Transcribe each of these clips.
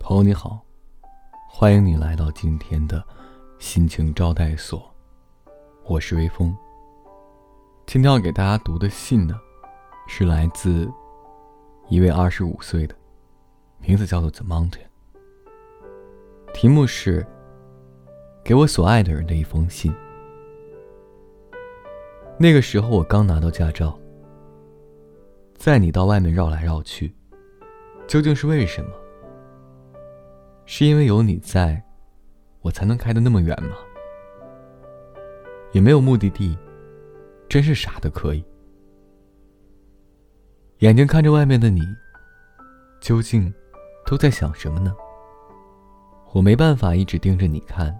朋友你好欢迎你来到今天的心情招待所我是微风。今天要给大家读的信呢是来自一位二十五岁的名字叫做 the mountain 题目是给我所爱的人的一封信。那个时候我刚拿到驾照载你到外面绕来绕去，究竟是为什么？是因为有你在，我才能开得那么远吗？也没有目的地，真是傻的可以。眼睛看着外面的你，究竟都在想什么呢？我没办法一直盯着你看，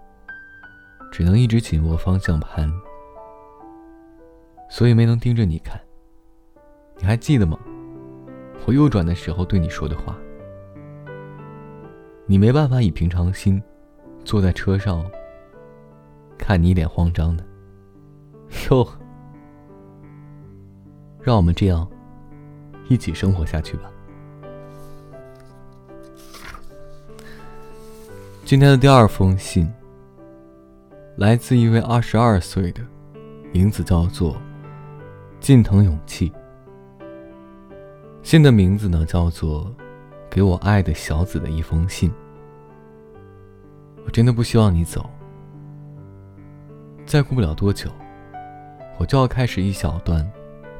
只能一直紧握方向盘，所以没能盯着你看。你还记得吗？我右转的时候对你说的话。你没办法以平常心坐在车上，看你一脸慌张的，哟，让我们这样一起生活下去吧。今天的第二封信来自一位二十二岁的，名字叫做近藤勇气。信的名字呢叫做。给我爱的小子的一封信。我真的不希望你走。再过不了多久，我就要开始一小段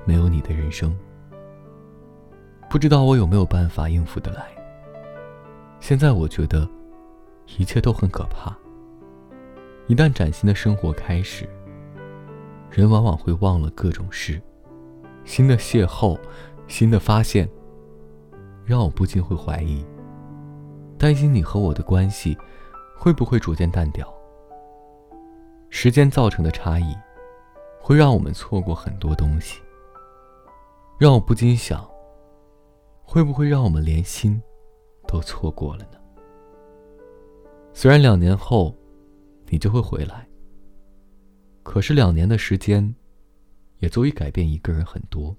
没有你的人生。不知道我有没有办法应付得来。现在我觉得一切都很可怕。一旦崭新的生活开始，人往往会忘了各种事，新的邂逅，新的发现。让我不禁会怀疑，担心你和我的关系会不会逐渐淡掉。时间造成的差异，会让我们错过很多东西。让我不禁想，会不会让我们连心都错过了呢？虽然两年后你就会回来，可是两年的时间，也足以改变一个人很多。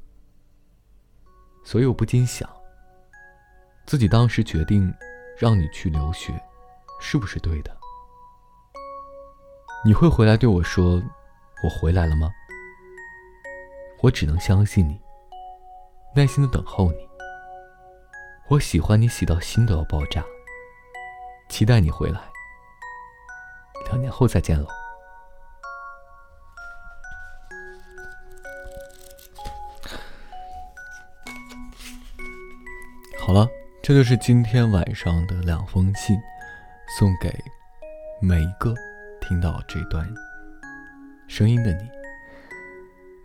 所以我不禁想。自己当时决定让你去留学，是不是对的？你会回来对我说：“我回来了吗？”我只能相信你，耐心的等候你。我喜欢你喜到心都要爆炸，期待你回来。两年后再见喽。好了。这就是今天晚上的两封信，送给每一个听到这段声音的你。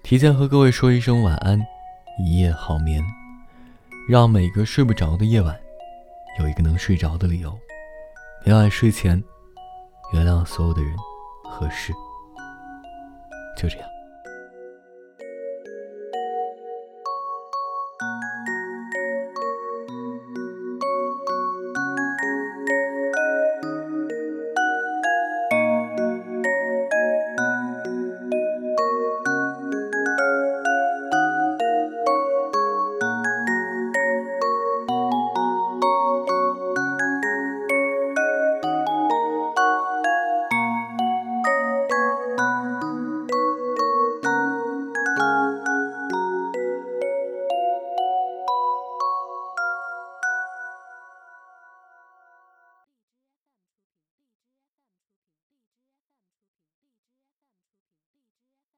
提前和各位说一声晚安，一夜好眠，让每个睡不着的夜晚有一个能睡着的理由。每晚睡前，原谅所有的人和事。就这样。